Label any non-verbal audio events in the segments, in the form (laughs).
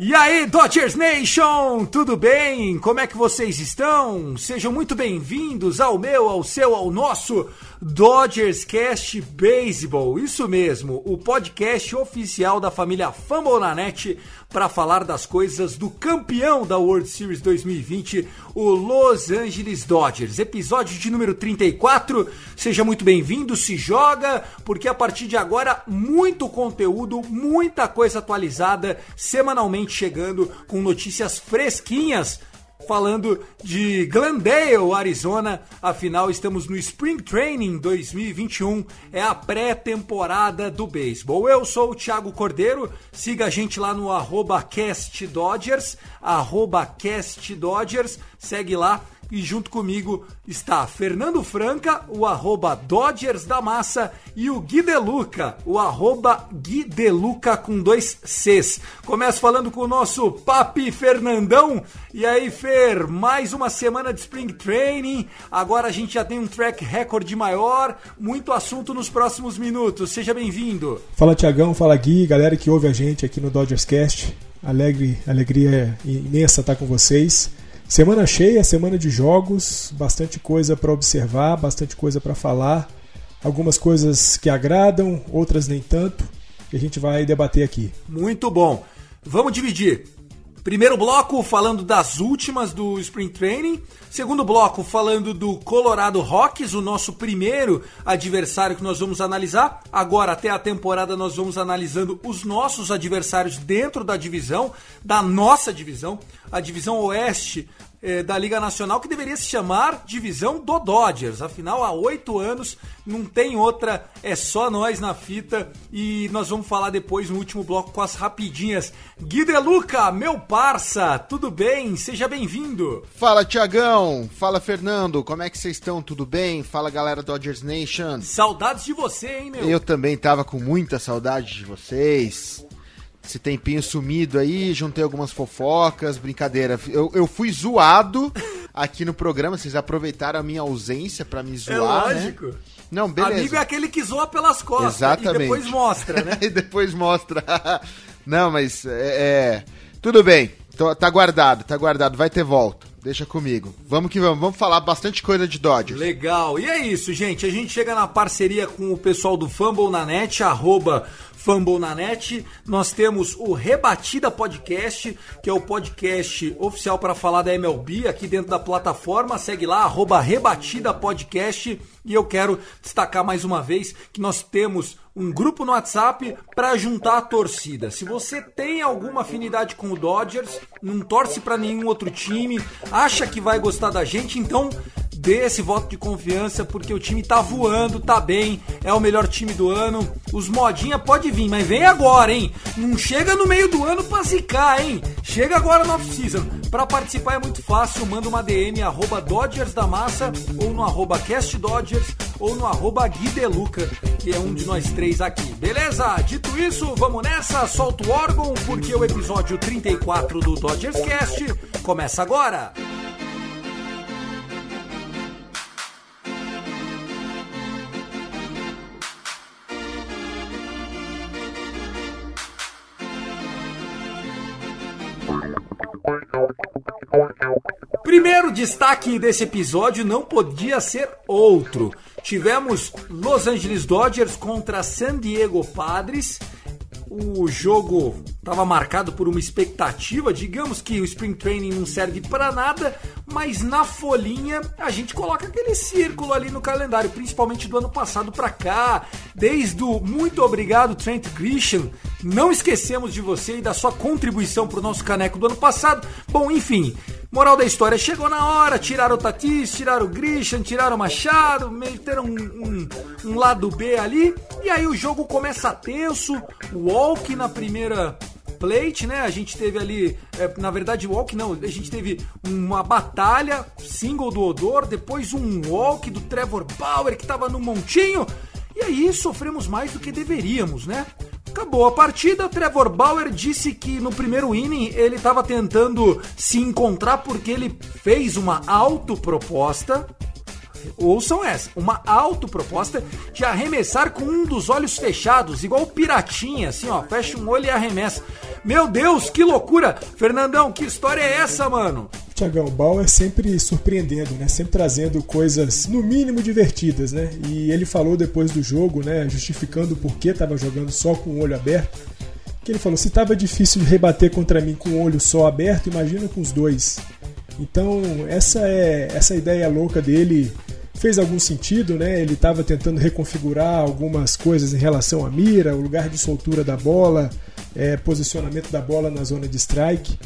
E aí, Dodgers Nation, tudo bem? Como é que vocês estão? Sejam muito bem-vindos ao meu, ao seu, ao nosso Dodgers Cast Baseball. Isso mesmo, o podcast oficial da família Fambonanet para falar das coisas do campeão da World Series 2020, o Los Angeles Dodgers. Episódio de número 34. Seja muito bem-vindo, se joga, porque a partir de agora muito conteúdo, muita coisa atualizada semanalmente chegando com notícias fresquinhas falando de Glendale, Arizona. Afinal, estamos no Spring Training 2021, é a pré-temporada do beisebol. Eu sou o Thiago Cordeiro, siga a gente lá no arroba CastDodgers, arroba CastDodgers, segue lá. E junto comigo está Fernando Franca, o arroba Dodgers da Massa, e o Gui Deluca, o arroba Gui Deluca com dois Cs. Começo falando com o nosso Papi Fernandão. E aí, Fer, mais uma semana de Spring Training. Agora a gente já tem um track record maior, muito assunto nos próximos minutos. Seja bem-vindo. Fala Tiagão, fala Gui, galera que ouve a gente aqui no Dodgers Cast. Alegre, alegria imensa estar com vocês. Semana cheia, semana de jogos, bastante coisa para observar, bastante coisa para falar. Algumas coisas que agradam, outras nem tanto, que a gente vai debater aqui. Muito bom. Vamos dividir. Primeiro bloco falando das últimas do Spring Training. Segundo bloco falando do Colorado Rockies, o nosso primeiro adversário que nós vamos analisar. Agora, até a temporada, nós vamos analisando os nossos adversários dentro da divisão, da nossa divisão, a divisão oeste eh, da Liga Nacional, que deveria se chamar Divisão do Dodgers. Afinal, há oito anos não tem outra, é só nós na fita. E nós vamos falar depois no último bloco com as rapidinhas. Gui De Luca, meu parça, tudo bem? Seja bem-vindo. Fala Tiagão, fala Fernando, como é que vocês estão? Tudo bem? Fala galera Dodgers Nation. Saudades de você, hein, meu? Eu também tava com muita saudade de vocês. Esse tempinho sumido aí, juntei algumas fofocas, brincadeira. Eu, eu fui zoado aqui no programa, vocês aproveitaram a minha ausência pra me é zoar, né? lógico. Não, beleza. Amigo é aquele que zoa pelas costas Exatamente. (laughs) e depois mostra, né? e depois mostra. Não, mas é, é, Tudo bem. Tô- tá guardado, tá guardado. Vai ter volta. Deixa comigo. Vamos que vamos. Vamos falar bastante coisa de Dodgers. Legal. E é isso, gente. A gente chega na parceria com o pessoal do Fumble na Net, arroba Fumble na Net. Nós temos o Rebatida Podcast, que é o podcast oficial para falar da MLB aqui dentro da plataforma. Segue lá, arroba Rebatida Podcast. E eu quero destacar mais uma vez que nós temos um grupo no WhatsApp para juntar a torcida. Se você tem alguma afinidade com o Dodgers, não torce para nenhum outro time, acha que vai gostar da gente, então dê esse voto de confiança porque o time tá voando, tá bem, é o melhor time do ano. Os modinha pode vir, mas vem agora, hein? Não chega no meio do ano pra zicar, hein? Chega agora no off-season. Pra participar é muito fácil, manda uma DM arroba Dodgers da Massa ou no arroba Cast Dodgers ou no arroba Gui Deluca, que é um de nós três aqui. Beleza? Dito isso, vamos nessa, solta o órgão porque o episódio 34 do Dodgers Cast começa agora. Primeiro destaque desse episódio não podia ser outro. Tivemos Los Angeles Dodgers contra San Diego Padres. O jogo estava marcado por uma expectativa, digamos que o Spring Training não serve para nada, mas na folhinha a gente coloca aquele círculo ali no calendário, principalmente do ano passado para cá, desde o muito obrigado Trent Grisham, não esquecemos de você e da sua contribuição para o nosso caneco do ano passado. Bom, enfim, Moral da história, chegou na hora, tiraram o Tatis, tiraram o Grisham, tiraram o Machado, meteram um, um, um, lado B ali, e aí o jogo começa tenso, o walk na primeira plate, né? A gente teve ali, é, na verdade, walk não, a gente teve uma batalha, single do Odor, depois um walk do Trevor Bauer que tava no montinho, e aí sofremos mais do que deveríamos, né? Acabou a partida, Trevor Bauer disse que no primeiro inning ele estava tentando se encontrar porque ele fez uma autoproposta. Ouçam essa, uma autoproposta de arremessar com um dos olhos fechados, igual o Piratinha, assim ó, fecha um olho e arremessa. Meu Deus, que loucura! Fernandão, que história é essa, mano? Tiagão, Bauer sempre surpreendendo, né? Sempre trazendo coisas no mínimo divertidas, né? E ele falou depois do jogo, né, justificando por que estava jogando só com o olho aberto, que ele falou: "Se estava difícil de rebater contra mim com o olho só aberto, imagina com os dois". Então, essa é essa ideia louca dele fez algum sentido, né? Ele estava tentando reconfigurar algumas coisas em relação à mira, o lugar de soltura da bola, é, posicionamento da bola na zona de strike.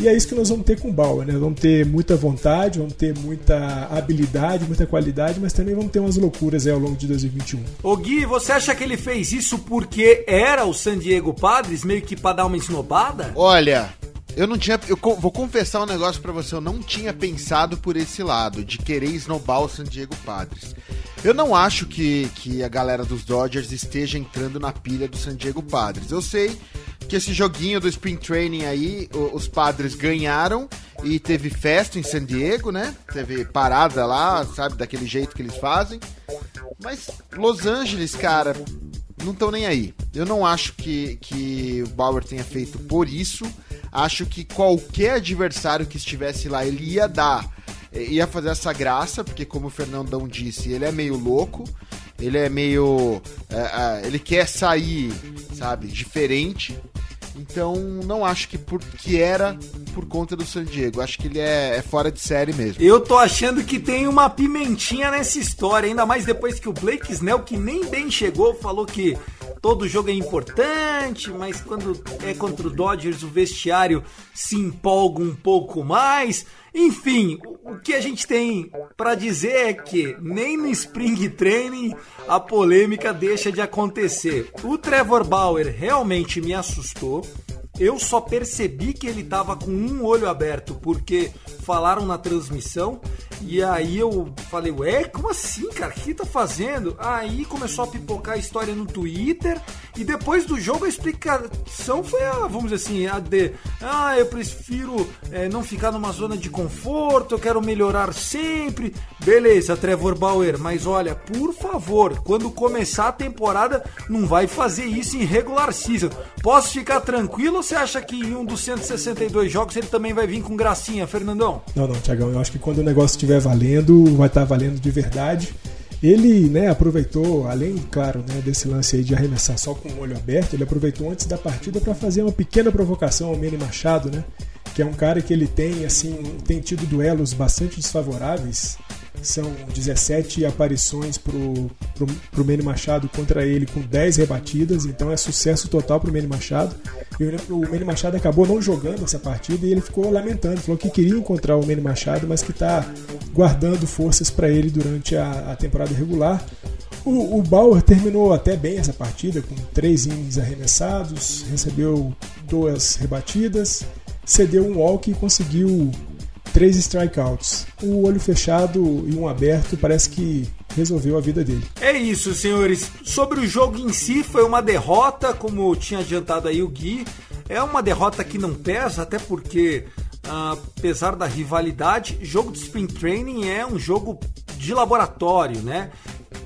E é isso que nós vamos ter com o Bauer, né? Vamos ter muita vontade, vamos ter muita habilidade, muita qualidade, mas também vamos ter umas loucuras aí ao longo de 2021. Ô Gui, você acha que ele fez isso porque era o San Diego Padres, meio que pra dar uma esnobada? Olha, eu não tinha. Eu vou confessar um negócio para você. Eu não tinha pensado por esse lado, de querer esnobar o San Diego Padres. Eu não acho que, que a galera dos Dodgers esteja entrando na pilha do San Diego Padres. Eu sei que esse joguinho do Spring Training aí, os Padres ganharam e teve festa em San Diego, né? Teve parada lá, sabe, daquele jeito que eles fazem. Mas Los Angeles, cara, não estão nem aí. Eu não acho que, que o Bauer tenha feito por isso. Acho que qualquer adversário que estivesse lá, ele ia dar, ia fazer essa graça, porque como o Fernandão disse, ele é meio louco, ele é meio. É, é, ele quer sair, sabe, diferente. Então não acho que, por, que era por conta do San Diego. Acho que ele é, é, fora de série mesmo. Eu tô achando que tem uma pimentinha nessa história, ainda mais depois que o Blake Snell, que nem bem chegou, falou que todo jogo é importante, mas quando é contra o Dodgers o vestiário se empolga um pouco mais. Enfim, o que a gente tem para dizer é que nem no Spring Training a polêmica deixa de acontecer. O Trevor Bauer realmente me assustou. Eu só percebi que ele estava com um olho aberto porque falaram na transmissão e aí eu falei, ué, como assim, cara? O que tá fazendo? Aí começou a pipocar a história no Twitter e depois do jogo a explicação foi a, vamos dizer assim, a de, ah, eu prefiro é, não ficar numa zona de conforto, eu quero melhorar sempre. Beleza, Trevor Bauer, mas olha, por favor, quando começar a temporada, não vai fazer isso em regular season. Posso ficar tranquilo ou você acha que em um dos 162 jogos ele também vai vir com gracinha, Fernandão? Não, não, Tiagão, eu acho que quando o negócio estiver valendo, vai estar tá valendo de verdade. Ele né, aproveitou, além, claro, né, desse lance aí de arremessar só com o olho aberto, ele aproveitou antes da partida para fazer uma pequena provocação ao Manny Machado, né? Que é um cara que ele tem, assim, tem tido duelos bastante desfavoráveis são 17 aparições pro, pro, pro Manny Machado contra ele com 10 rebatidas, então é sucesso total pro Manny Machado. E o Manny Machado acabou não jogando essa partida e ele ficou lamentando, falou que queria encontrar o Manny Machado, mas que está guardando forças para ele durante a, a temporada regular. O, o, Bauer terminou até bem essa partida, com três innings arremessados, recebeu duas rebatidas, cedeu um walk e conseguiu três strikeouts. O olho fechado e um aberto parece que resolveu a vida dele. É isso, senhores. Sobre o jogo em si, foi uma derrota, como tinha adiantado aí o Gui. É uma derrota que não pesa, até porque, uh, apesar da rivalidade, jogo de sprint training é um jogo de laboratório, né?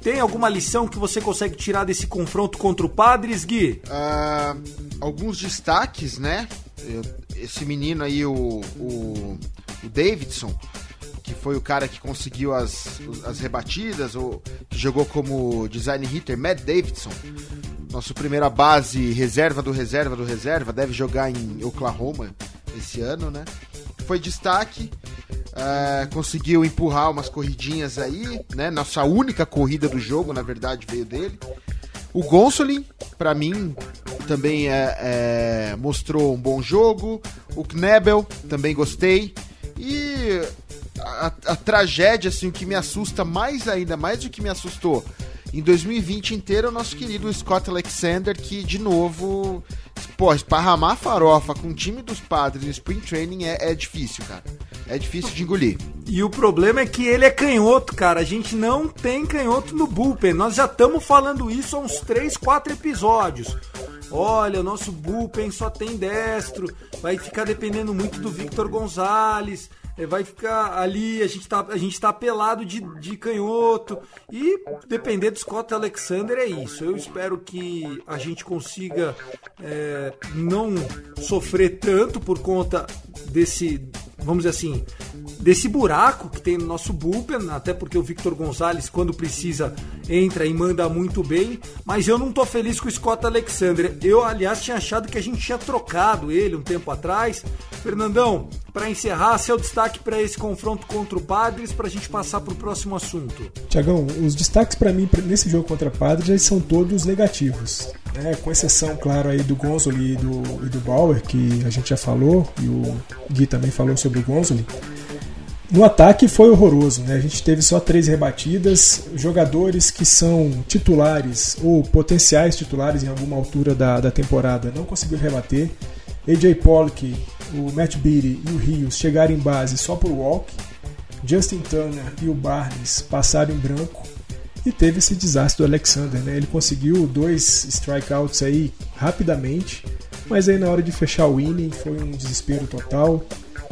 Tem alguma lição que você consegue tirar desse confronto contra o Padres, Gui? Uh, alguns destaques, né? Esse menino aí, o, o o Davidson, que foi o cara que conseguiu as, as rebatidas, ou que jogou como design hitter, Matt Davidson. Nosso primeira base, reserva do reserva do reserva, deve jogar em Oklahoma esse ano, né? Foi destaque, é, conseguiu empurrar umas corridinhas aí, né? Nossa única corrida do jogo, na verdade, veio dele. O Gonsolin, para mim, também é, é, mostrou um bom jogo. O Knebel, também gostei. E a, a, tragédia, assim, o que me assusta mais ainda, mais do que me assustou em 2020 inteiro, o nosso querido Scott Alexander, que de novo, pô, esparramar farofa com o time dos padres no Spring Training é, é difícil, cara. É difícil de engolir. E o problema é que ele é canhoto, cara. A gente não tem canhoto no bullpen. Nós já estamos falando isso há uns 3, 4 episódios. Olha, o nosso bullpen só tem destro. Vai ficar dependendo muito do Victor Gonzalez. É, vai ficar ali, a gente tá, a gente tá pelado de, de canhoto. E depender do Scott Alexander é isso. Eu espero que a gente consiga é, não sofrer tanto por conta desse, vamos dizer assim, desse buraco que tem no nosso bullpen, até porque o Victor Gonzalez, quando precisa, entra e manda muito bem, mas eu não tô feliz com o Scott Alexander. Eu, aliás, tinha achado que a gente tinha trocado ele um tempo atrás. Fernandão, para encerrar, seu destaque para esse confronto contra o Padres, para a gente passar para o próximo assunto. Tiagão, os destaques para mim nesse jogo contra o Padres são todos negativos. Né? Com exceção, claro, aí do Gonzoli e do, e do Bauer, que a gente já falou, e o Gui também falou sobre o Gonzoli. No ataque foi horroroso, né? A gente teve só três rebatidas, jogadores que são titulares ou potenciais titulares em alguma altura da, da temporada não conseguiram rebater. AJ Pollock, o Matt Beatty e o Rios chegaram em base só por walk. Justin Turner e o Barnes passaram em branco. E teve esse desastre do Alexander, né? Ele conseguiu dois strikeouts aí rapidamente, mas aí na hora de fechar o inning foi um desespero total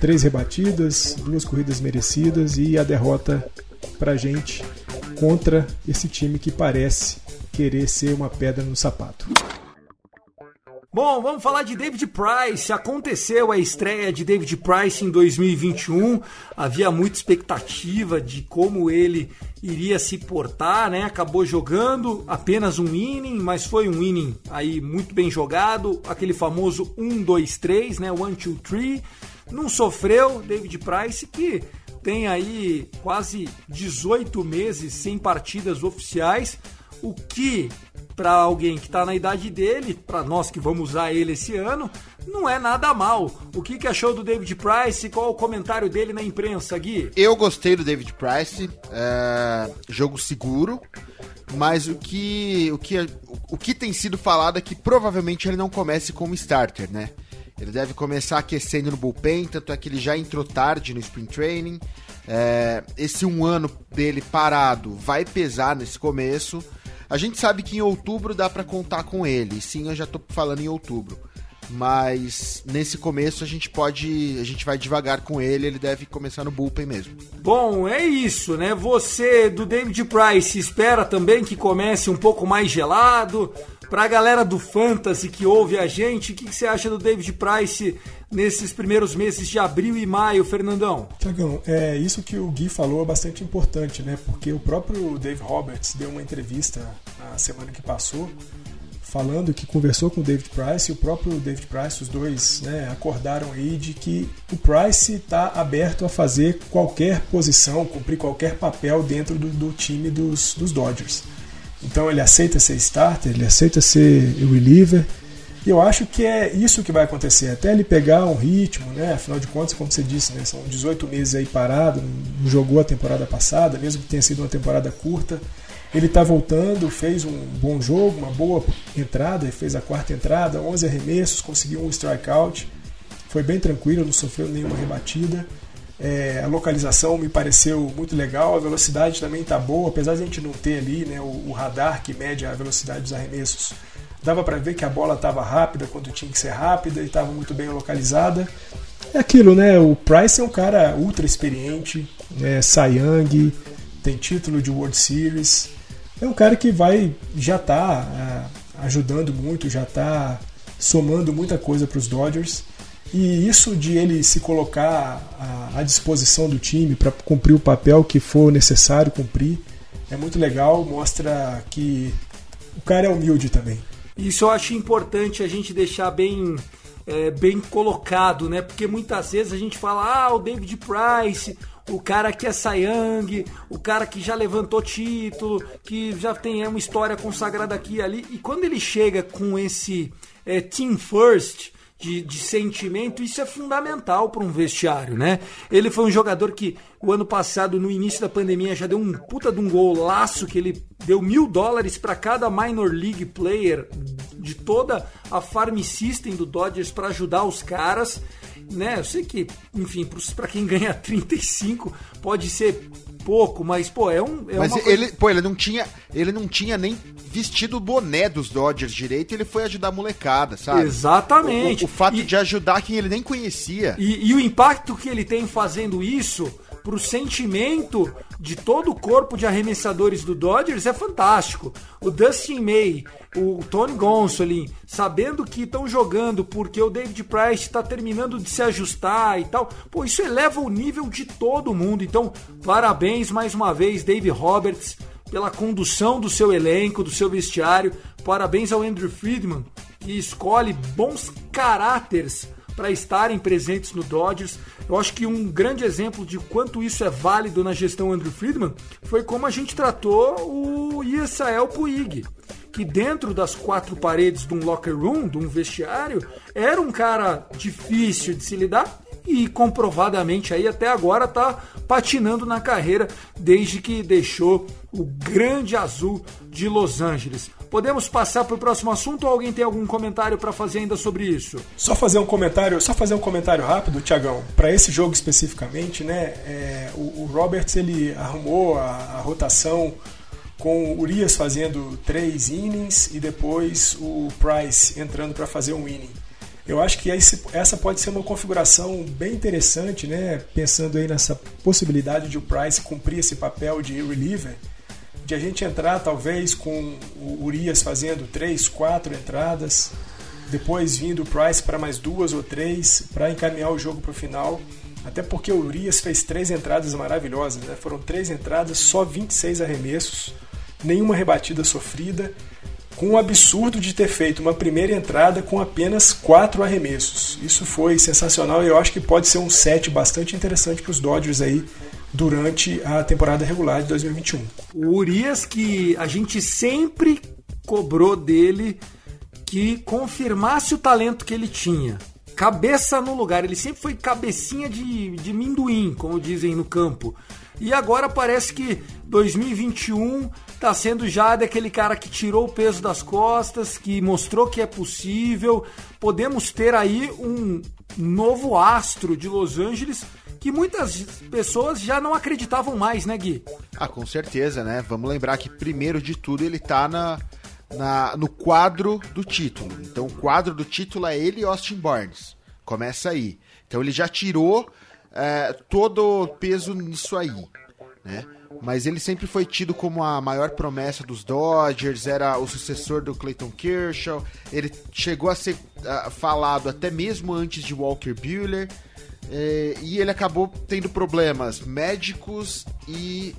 três rebatidas, duas corridas merecidas e a derrota pra gente contra esse time que parece querer ser uma pedra no sapato. Bom, vamos falar de David Price. Aconteceu a estreia de David Price em 2021. Havia muita expectativa de como ele iria se portar, né? Acabou jogando apenas um inning, mas foi um inning aí muito bem jogado, aquele famoso 1 2 3, né? 1 2 3 não sofreu David Price, que tem aí quase 18 meses sem partidas oficiais, o que para alguém que está na idade dele, para nós que vamos usar ele esse ano, não é nada mal. O que, que achou do David Price? Qual o comentário dele na imprensa, Gui? Eu gostei do David Price, é, jogo seguro, mas o que, o, que, o que tem sido falado é que provavelmente ele não comece como starter, né? Ele deve começar aquecendo no bullpen, tanto é que ele já entrou tarde no Spring Training. É, esse um ano dele parado vai pesar nesse começo. A gente sabe que em outubro dá para contar com ele. Sim, eu já tô falando em outubro. Mas nesse começo a gente pode. A gente vai devagar com ele, ele deve começar no bullpen mesmo. Bom, é isso, né? Você do David Price espera também que comece um pouco mais gelado. Pra galera do Fantasy que ouve a gente, o que, que, você acha do David Price nesses primeiros meses de abril e maio, Fernandão? Tiagão, é isso que o Gui falou é bastante importante, né? Porque o próprio Dave Roberts deu uma entrevista na semana que passou falando que conversou com o David Price e o próprio David Price, os dois né, acordaram aí de que o Price está aberto a fazer qualquer posição, cumprir qualquer papel dentro do, do time dos, dos Dodgers. Então ele aceita ser starter, ele aceita ser reliever. E eu acho que é isso que vai acontecer, até ele pegar um ritmo, né? Afinal de contas, como você disse, né? são 18 meses aí parado, não jogou a temporada passada, mesmo que tenha sido uma temporada curta. Ele está voltando, fez um bom jogo, uma boa entrada, fez a quarta entrada, 11 arremessos, conseguiu um strikeout. Foi bem tranquilo, não sofreu nenhuma rebatida. É, a localização me pareceu muito legal, a velocidade também está boa, apesar de a gente não ter ali né, o, o radar que mede a velocidade dos arremessos. Dava para ver que a bola estava rápida quando tinha que ser rápida e estava muito bem localizada. É aquilo, né? O Price é um cara ultra experiente, é, Cy Young, tem título de World Series. É um cara que vai já está é, ajudando muito, já está somando muita coisa para os Dodgers. E isso de ele se colocar à, disposição do time para cumprir o papel que for necessário cumprir é muito legal, mostra que o cara é humilde também. Isso eu acho importante a gente deixar bem, é, bem colocado, né? Porque muitas vezes a gente fala, ah, o David Price, o cara que é Sayang, o cara que já levantou título, que já tem uma história consagrada aqui e ali. E quando ele chega com esse é, Team First, de, de, sentimento, isso é fundamental para um vestiário, né? Ele foi um jogador que o ano passado, no início da pandemia, já deu um puta de um golaço que ele deu mil dólares para cada minor league player de toda a farm system do Dodgers para ajudar os caras né? Eu sei que, enfim, para quem (laughs) ganha 35 pode ser pouco, mas pô, é um. É mas ele, pô, ele não tinha, ele não tinha nem vestido o boné dos Dodgers direito, ele foi ajudar a molecada, sabe? Exatamente. O, o, o fato e, de ajudar quem ele nem conhecia. E, e o impacto que ele tem fazendo isso pro sentimento de todo o corpo de arremessadores do Dodgers é fantástico. O Dustin May, o Tony Gonsolin, sabendo que estão jogando porque o David Price está terminando de se ajustar e tal, pô, isso eleva o nível de todo mundo. Então, parabéns mais uma vez, Dave Roberts, pela condução do seu elenco, do seu vestiário. Parabéns ao Andrew Friedman, que escolhe bons caráteres para estarem presentes no Dodgers. Eu acho que um grande exemplo de quanto isso é válido na gestão Andrew Friedman foi como a gente tratou o Yesrael Puig, que dentro das quatro paredes de um locker room, de um vestiário, era um cara difícil de se lidar e comprovadamente aí até agora está patinando na carreira desde que deixou o grande azul de Los Angeles. Podemos passar para o próximo assunto ou alguém tem algum comentário para fazer ainda sobre isso? Só fazer um comentário, só fazer um comentário rápido, Tiagão. Para esse jogo especificamente, né? É, o, o, Roberts ele arrumou a, a rotação com o Urias fazendo três innings e depois o Price entrando para fazer um inning. Eu acho que essa pode ser uma configuração bem interessante, né? Pensando aí nessa possibilidade de o Price cumprir esse papel de reliever de a gente entrar talvez com o Urias fazendo três, quatro entradas, depois vindo o Price para mais duas ou três para encaminhar o jogo para o final. Até porque o Urias fez três entradas maravilhosas, né? foram três entradas, só 26 arremessos, nenhuma rebatida sofrida, com o absurdo de ter feito uma primeira entrada com apenas quatro arremessos. Isso foi sensacional e eu acho que pode ser um set bastante interessante para os Dodgers aí durante a temporada regular de 2021. O Urias que a gente sempre cobrou dele que confirmasse o talento que ele tinha. Cabeça no lugar, ele sempre foi cabecinha de, de minduim, como dizem no campo. E agora parece que 2021 está sendo já daquele cara que tirou o peso das costas, que mostrou que é possível. Podemos ter aí um novo astro de Los Angeles que muitas pessoas já não acreditavam mais, né, Gui? Ah, com certeza, né? Vamos lembrar que primeiro de tudo ele tá na, na, no quadro do título. Então o quadro do título é ele e Austin Barnes. Começa aí. Então ele já tirou é, todo o peso nisso aí, né? Mas ele sempre foi tido como a maior promessa dos Dodgers, era o sucessor do Clayton Kershaw. Ele chegou a ser uh, falado até mesmo antes de Walker Buehler. É, e ele acabou tendo problemas médicos e,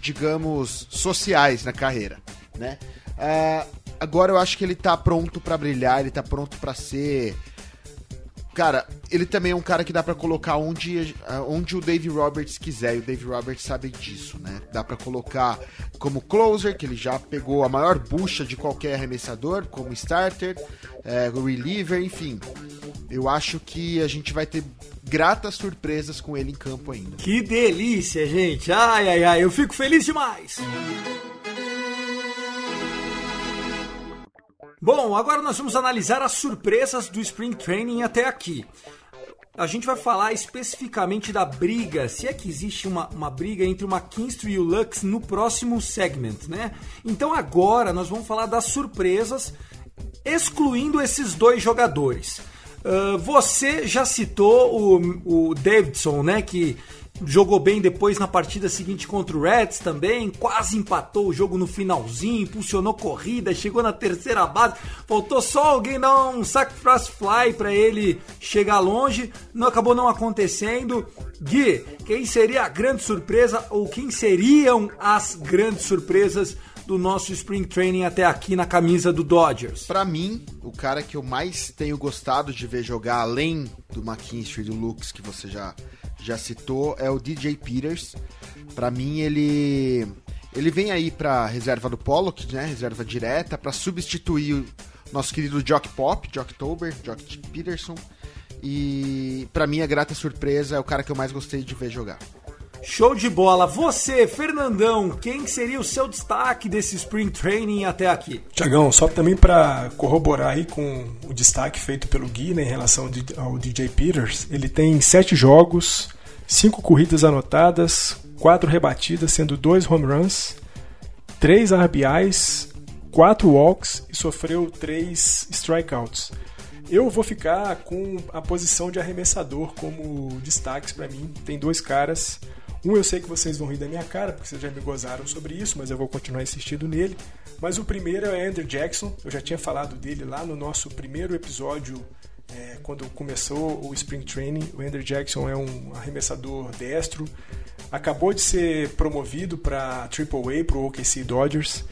digamos, sociais na carreira, né? É, agora eu acho que ele tá pronto para brilhar, ele tá pronto para ser Cara, ele também é um cara que dá para colocar onde, onde o Dave Roberts quiser, e o Dave Roberts sabe disso, né? Dá para colocar como closer, que ele já pegou a maior bucha de qualquer arremessador, como starter, é, reliever, enfim. Eu acho que a gente vai ter gratas surpresas com ele em campo ainda. Que delícia, gente! Ai, ai, ai, eu fico feliz demais! Bom, agora nós vamos analisar as surpresas do Spring Training até aqui. A gente vai falar especificamente da briga, se é que existe uma, uma briga entre o McKinstry e o Lux no próximo segment, né? Então agora nós vamos falar das surpresas, excluindo esses dois jogadores. Uh, você já citou o, o Davidson, né? Que jogou bem depois na partida seguinte contra o Reds também, quase empatou o jogo no finalzinho, impulsionou corrida, chegou na terceira base, faltou só alguém dar um sacrifice fly para ele chegar longe, não acabou não acontecendo. Gui, quem seria a grande surpresa ou quem seriam as grandes surpresas do nosso Spring Training até aqui na camisa do Dodgers? Para mim, o cara que eu mais tenho gostado de ver jogar, além do McKinstry e do Lux, que você já, já citou, é o DJ Peters. Para mim, ele ele vem aí para reserva do Pollock, né, reserva direta, para substituir o nosso querido Jock Pop, Jock Tober, Jock Peterson. E para mim a grata surpresa é o cara que eu mais gostei de ver jogar. Show de bola. Você, Fernandão, quem seria o seu destaque desse Spring Training até aqui? Tiagão, só também para corroborar aí com o destaque feito pelo Gui né, em relação ao DJ Peters, ele tem sete jogos, cinco corridas anotadas, quatro rebatidas, sendo dois home runs, três RBIs, quatro walks e sofreu três strikeouts. Eu vou ficar com a posição de arremessador como destaques para mim. Tem dois caras um eu sei que vocês vão rir da minha cara, porque vocês já me gozaram sobre isso, mas eu vou continuar insistindo nele. Mas o primeiro é Andrew Jackson, eu já tinha falado dele lá no nosso primeiro episódio, é, quando começou o Spring Training. O Andrew Jackson é um arremessador destro, acabou de ser promovido para AAA, para o OKC Dodgers.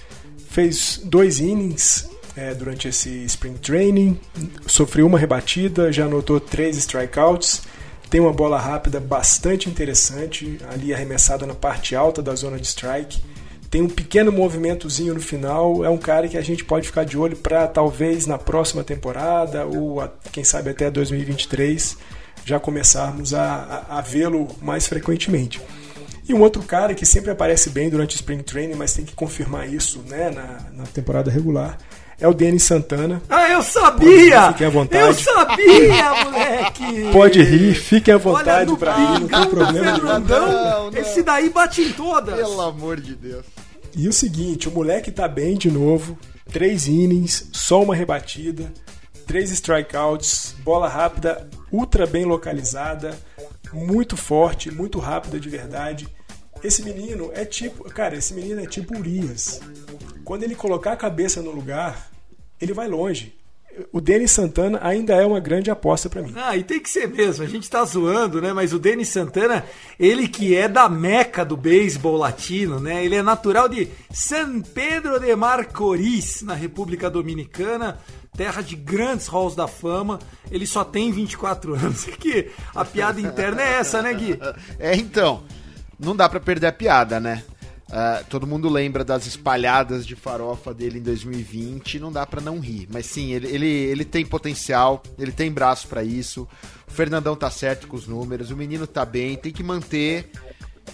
Fez dois innings é, durante esse Spring Training, sofreu uma rebatida, já anotou três strikeouts tem uma bola rápida bastante interessante, ali arremessada na parte alta da zona de strike. Tem um pequeno movimentozinho no final. É um cara que a gente pode ficar de olho para talvez na próxima temporada ou quem sabe até 2023 já começarmos a, a, a vê-lo mais frequentemente. E um outro cara que sempre aparece bem durante o Spring Training, mas tem que confirmar isso né, na, na temporada regular, é o Denis Santana. Ah, eu sabia! Fiquem à vontade. Eu sabia, (laughs) moleque! Pode rir, fiquem à vontade para rir, não tem problema Fernandão, não, não. Esse daí bate em todas. Pelo amor de Deus. E o seguinte, o moleque tá bem de novo, três innings, só uma rebatida, três strikeouts, bola rápida, ultra bem localizada, muito forte, muito rápida de verdade. Esse menino é tipo, cara, esse menino é tipo Urias. Quando ele colocar a cabeça no lugar, ele vai longe. O Denis Santana ainda é uma grande aposta para mim. Ah, e tem que ser mesmo. A gente tá zoando, né? Mas o Denis Santana, ele que é da meca do beisebol latino, né? Ele é natural de San Pedro de Marcoris, na República Dominicana, terra de grandes halls da fama. Ele só tem 24 (laughs) anos. Que a piada interna é essa, né, Gui? É, então. Não dá para perder a piada, né? Uh, todo mundo lembra das espalhadas de farofa dele em 2020, não dá para não rir. Mas sim, ele, ele, ele tem potencial, ele tem braço para isso. O Fernandão tá certo com os números, o menino tá bem, tem que manter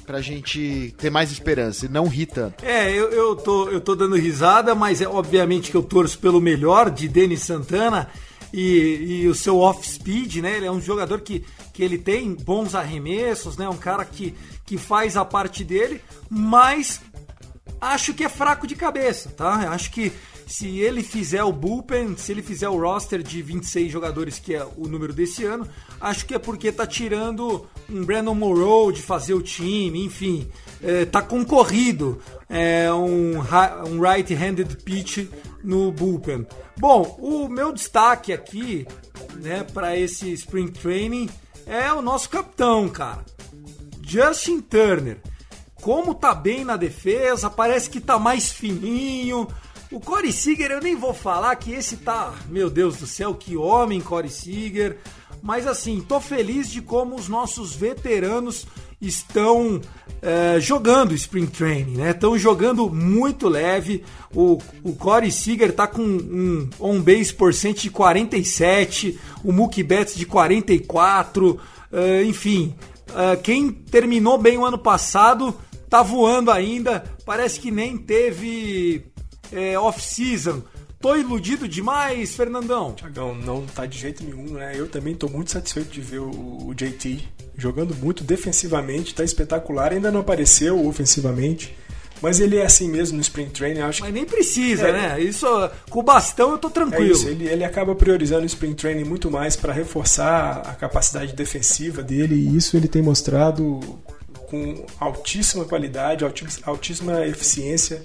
pra gente ter mais esperança e não rir tanto. É, eu, eu, tô, eu tô dando risada, mas é obviamente que eu torço pelo melhor de Denis Santana e, e o seu off-speed, né? Ele é um jogador que, que ele tem bons arremessos, né? Um cara que, que faz a parte dele, mas acho que é fraco de cabeça, tá? Acho que se ele fizer o bullpen, se ele fizer o roster de 26 jogadores, que é o número desse ano, acho que é porque tá tirando um Brandon Morrow de fazer o time, enfim, é, tá concorrido é, um, um right-handed pitch no bullpen. Bom, o meu destaque aqui, né, para esse Spring Training é o nosso capitão, cara. Justin Turner. Como tá bem na defesa, parece que tá mais fininho. O Corey Seager, eu nem vou falar que esse tá, meu Deus do céu, que homem Corey Seager. Mas assim, tô feliz de como os nossos veteranos estão é, jogando Spring Training, né? Estão jogando muito leve. O, o Corey Seager tá com um on-base percent de 47, o Mookie Betts de 44, é, enfim. Uh, quem terminou bem o ano passado tá voando ainda. Parece que nem teve é, off-season. Tô iludido demais, Fernandão? Tiagão, não tá de jeito nenhum, né? Eu também tô muito satisfeito de ver o, o JT jogando muito defensivamente, tá espetacular. Ainda não apareceu ofensivamente. Mas ele é assim mesmo no Spring Training, acho Mas nem precisa, é, né? Isso, com o bastão eu tô tranquilo. É isso, ele, ele acaba priorizando o Spring Training muito mais para reforçar a capacidade defensiva dele, e isso ele tem mostrado com altíssima qualidade, altíssima eficiência.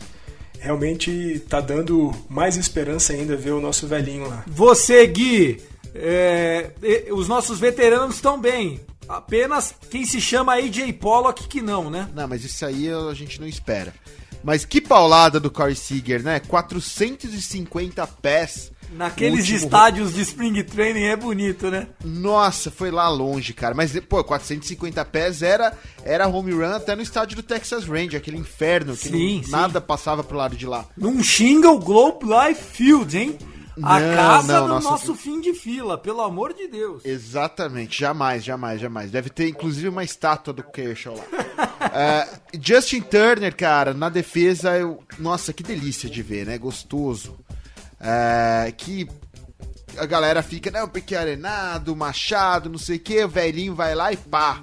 Realmente está dando mais esperança ainda ver o nosso velhinho lá. Você, Gui, é, os nossos veteranos estão bem. Apenas quem se chama AJ Pollock que não, né? Não, mas isso aí a gente não espera. Mas que paulada do Corey Seager, né? 450 pés. Naqueles estádios de Spring Training é bonito, né? Nossa, foi lá longe, cara. Mas, pô, 450 pés era, era home run até no estádio do Texas Ranger, aquele inferno que sim, não, sim. nada passava pro lado de lá. Num Shingle Globe Life Field, hein? A Não, casa não, do nossa, nosso fim de fila, pelo amor de Deus. Exatamente, jamais, jamais, jamais. Deve ter inclusive uma estátua do Kershaw lá. (laughs) É, Justin Turner, cara, na defesa, eu, nossa, que delícia de ver, né? Gostoso. É, que a galera fica, não, porque é arenado, machado, não sei o que, o velhinho vai lá e pá.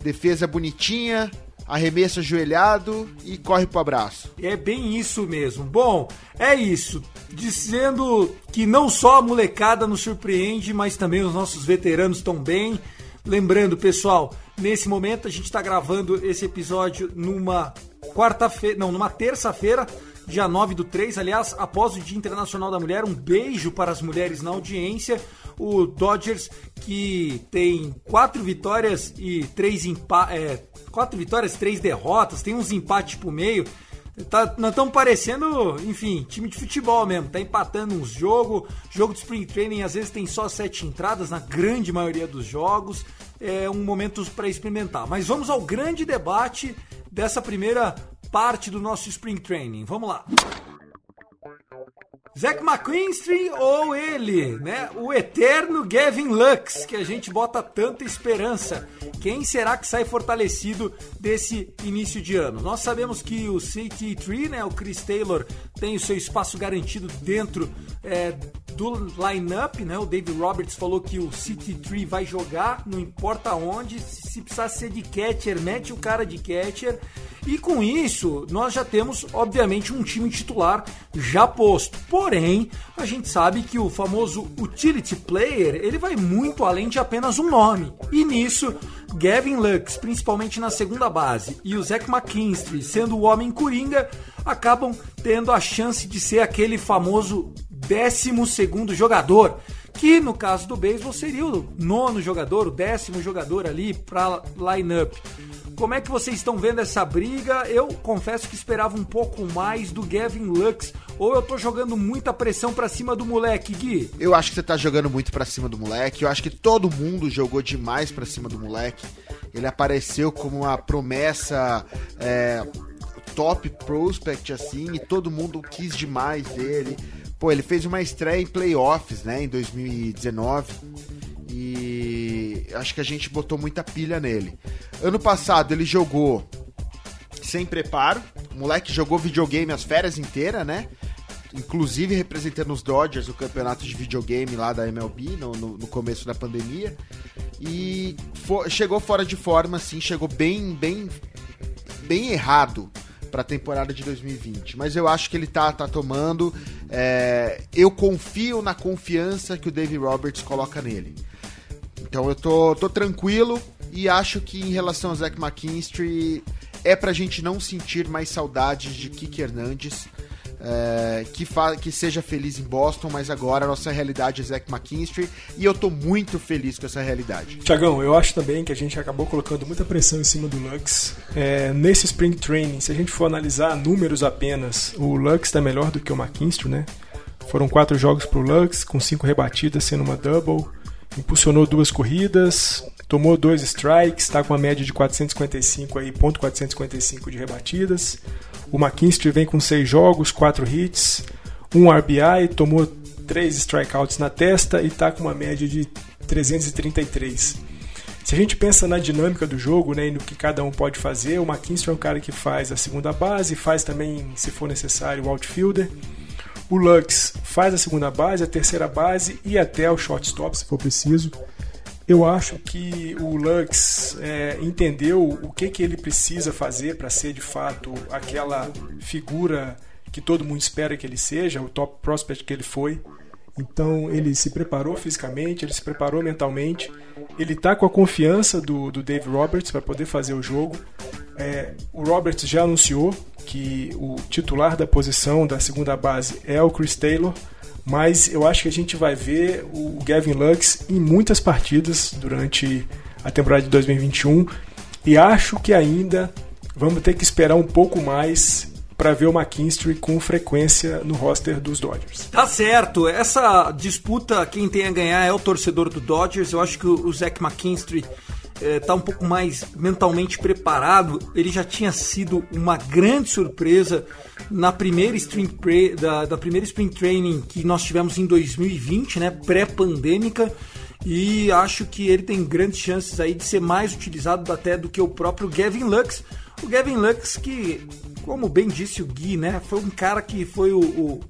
Defesa bonitinha, arremesso ajoelhado e corre pro abraço. É bem isso mesmo. Bom, é isso. Dizendo que não só a molecada nos surpreende, mas também os nossos veteranos estão bem. Lembrando, pessoal, nesse momento a gente está gravando esse episódio numa quarta-feira, não, numa terça-feira, dia 9 do 3, aliás, após o Dia Internacional da Mulher, um beijo para as mulheres na audiência. O Dodgers, que tem quatro vitórias e três empates. É, quatro vitórias, três derrotas, tem uns empates por meio. Tá, nós estamos parecendo, enfim, time de futebol mesmo. Tá empatando uns jogos. Jogo de Spring Training às vezes tem só sete entradas, na grande maioria dos jogos. É um momento para experimentar. Mas vamos ao grande debate dessa primeira parte do nosso Spring Training. Vamos lá. Zach McQuinstry ou ele, né? O eterno Gavin Lux, que a gente bota tanta esperança. Quem será que sai fortalecido desse início de ano? Nós sabemos que o CT3, né? O Chris Taylor tem o seu espaço garantido dentro é, do lineup, né? O David Roberts falou que o CT3 vai jogar, não importa onde. Se precisar ser de catcher, mete o cara de catcher. E com isso, nós já temos, obviamente, um time titular já posto. Porém, a gente sabe que o famoso utility player, ele vai muito além de apenas um nome. E nisso, Gavin Lux, principalmente na segunda base, e o Zach McKinstry, sendo o homem coringa, acabam tendo a chance de ser aquele famoso décimo segundo jogador que no caso do beisebol seria o nono jogador, o décimo jogador ali para lineup. Como é que vocês estão vendo essa briga? Eu confesso que esperava um pouco mais do Gavin Lux, ou eu tô jogando muita pressão para cima do moleque, Gui? Eu acho que você tá jogando muito para cima do moleque. Eu acho que todo mundo jogou demais para cima do moleque. Ele apareceu como uma promessa é, top prospect assim, e todo mundo quis demais dele. Pô, ele fez uma estreia em playoffs, né, em 2019. E acho que a gente botou muita pilha nele. Ano passado ele jogou sem preparo. O moleque jogou videogame as férias inteiras, né? Inclusive representando os Dodgers, o campeonato de videogame lá da MLB no, no, no começo da pandemia. E for, chegou fora de forma, assim, chegou bem, bem, bem errado para a temporada de 2020. Mas eu acho que ele tá, tá tomando. É, eu confio na confiança que o Dave Roberts coloca nele. Então eu tô, tô tranquilo e acho que em relação a Zach McKinstry é pra gente não sentir mais saudades de Kiki Hernandes. É, que, que seja feliz em Boston, mas agora a nossa realidade é Zach McKinstry e eu tô muito feliz com essa realidade. Tiagão, eu acho também que a gente acabou colocando muita pressão em cima do Lux. É, nesse Spring Training, se a gente for analisar números apenas, o Lux tá melhor do que o McKinstry, né? Foram quatro jogos pro Lux, com cinco rebatidas, sendo uma double. Impulsionou duas corridas, tomou dois strikes, está com uma média de 455 aí, ponto 455 de rebatidas. O McKinstry vem com seis jogos, quatro hits, um RBI, tomou três strikeouts na testa e está com uma média de 333. Se a gente pensa na dinâmica do jogo, né, e no que cada um pode fazer, o McKinstry é um cara que faz a segunda base, faz também, se for necessário, o outfielder. O Lux faz a segunda base, a terceira base e até o shortstop, se for preciso. Eu acho que o Lux é, entendeu o que, que ele precisa fazer para ser de fato aquela figura que todo mundo espera que ele seja, o top prospect que ele foi. Então ele se preparou fisicamente, ele se preparou mentalmente ele tá com a confiança do, do Dave Roberts para poder fazer o jogo. É, o Roberts já anunciou que o titular da posição da segunda base é o Chris Taylor, mas eu acho que a gente vai ver o Gavin Lux em muitas partidas durante a temporada de 2021 e acho que ainda vamos ter que esperar um pouco mais para ver o McKinstry com frequência no roster dos Dodgers. Tá certo. Essa disputa, quem tem a ganhar é o torcedor do Dodgers. Eu acho que o Zach McKinstry está eh, um pouco mais mentalmente preparado. Ele já tinha sido uma grande surpresa na primeira spring da, da primeira spring training que nós tivemos em 2020, né, pré-pandêmica. E acho que ele tem grandes chances aí de ser mais utilizado até do que o próprio Gavin Lux. O Gavin Lux que como bem disse o Gui, né? Foi um cara que foi o, o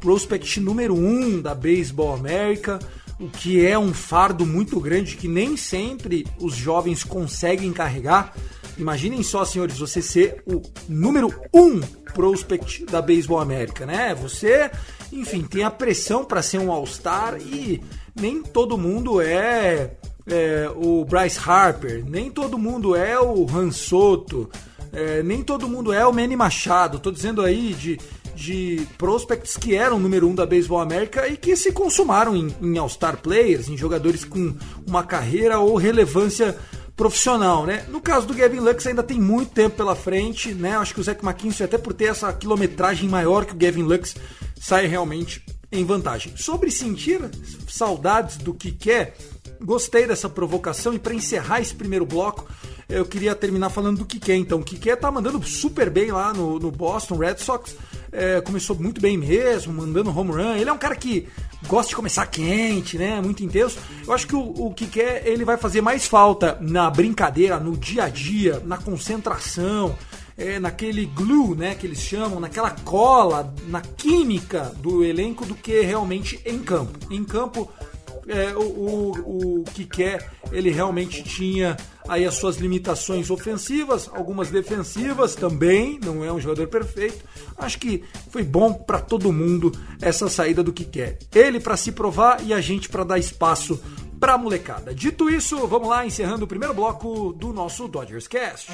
prospect número um da Baseball América, o que é um fardo muito grande que nem sempre os jovens conseguem carregar. Imaginem só, senhores, você ser o número um prospect da Baseball América, né? Você, enfim, tem a pressão para ser um All-Star e nem todo mundo é, é, o Bryce Harper, nem todo mundo é o Han Soto. É, nem todo mundo é o Manny Machado. Tô dizendo aí de, de prospects que eram número um da Baseball América e que se consumaram em, em All-Star Players, em jogadores com uma carreira ou relevância profissional, né? No caso do Gavin Lux ainda tem muito tempo pela frente, né? Acho que o Zach McKinstry, até por ter essa quilometragem maior que o Gavin Lux, sai realmente em vantagem. Sobre sentir saudades do que quer, gostei dessa provocação e para encerrar esse primeiro bloco, eu queria terminar falando do Kike, então. O Kike tá mandando super bem lá no, no Boston Red Sox. É, começou muito bem mesmo, mandando home run. Ele é um cara que gosta de começar quente, né? Muito intenso. Eu acho que o, o Kike, ele vai fazer mais falta na brincadeira, no dia a dia, na concentração. É, naquele glue, né, que eles chamam, naquela cola, na química do elenco do que realmente em campo. Em campo, é, o, o, o que quer, ele realmente tinha aí as suas limitações ofensivas, algumas defensivas também, não é um jogador perfeito. Acho que foi bom para todo mundo essa saída do que quer. Ele para se provar e a gente para dar espaço para molecada. Dito isso, vamos lá encerrando o primeiro bloco do nosso Dodgers Cast.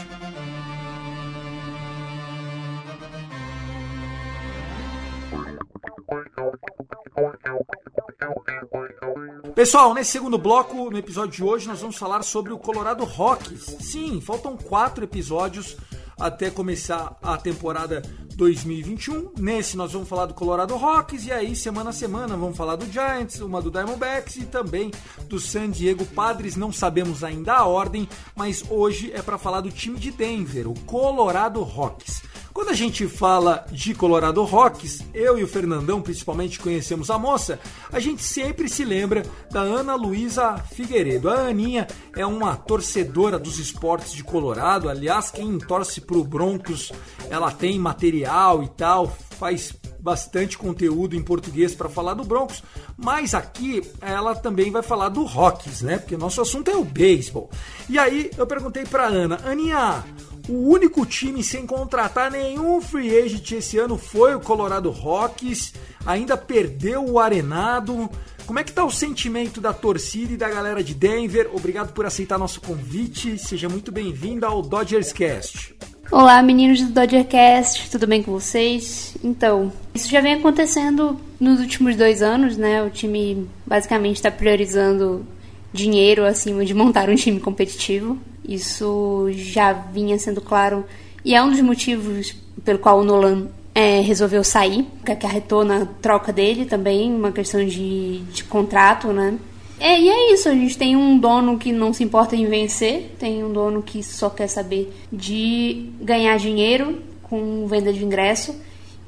Pessoal, nesse segundo bloco, no episódio de hoje, nós vamos falar sobre o Colorado Rockies. Sim, faltam quatro episódios até começar a temporada 2021. Nesse nós vamos falar do Colorado Rockies e aí semana a semana vamos falar do Giants, uma do Diamondbacks e também do San Diego Padres. Não sabemos ainda a ordem, mas hoje é para falar do time de Denver, o Colorado Rockies. Quando a gente fala de Colorado Rocks, eu e o Fernandão principalmente conhecemos a moça, a gente sempre se lembra da Ana Luísa Figueiredo. A Aninha é uma torcedora dos esportes de Colorado, aliás, quem torce pro Broncos, ela tem material e tal, faz bastante conteúdo em português para falar do Broncos, mas aqui ela também vai falar do Rocks, né? Porque nosso assunto é o beisebol. E aí eu perguntei para Ana, Aninha, o único time sem contratar nenhum free agent esse ano foi o Colorado Rockies. Ainda perdeu o Arenado. Como é que tá o sentimento da torcida e da galera de Denver? Obrigado por aceitar nosso convite. Seja muito bem-vindo ao Dodgers Cast. Olá, meninos do Dodgercast, tudo bem com vocês? Então, isso já vem acontecendo nos últimos dois anos, né? O time basicamente está priorizando dinheiro acima de montar um time competitivo. Isso já vinha sendo claro e é um dos motivos pelo qual o Nolan é, resolveu sair, que acarretou na troca dele também, uma questão de, de contrato, né? É, e é isso, a gente tem um dono que não se importa em vencer, tem um dono que só quer saber de ganhar dinheiro com venda de ingresso.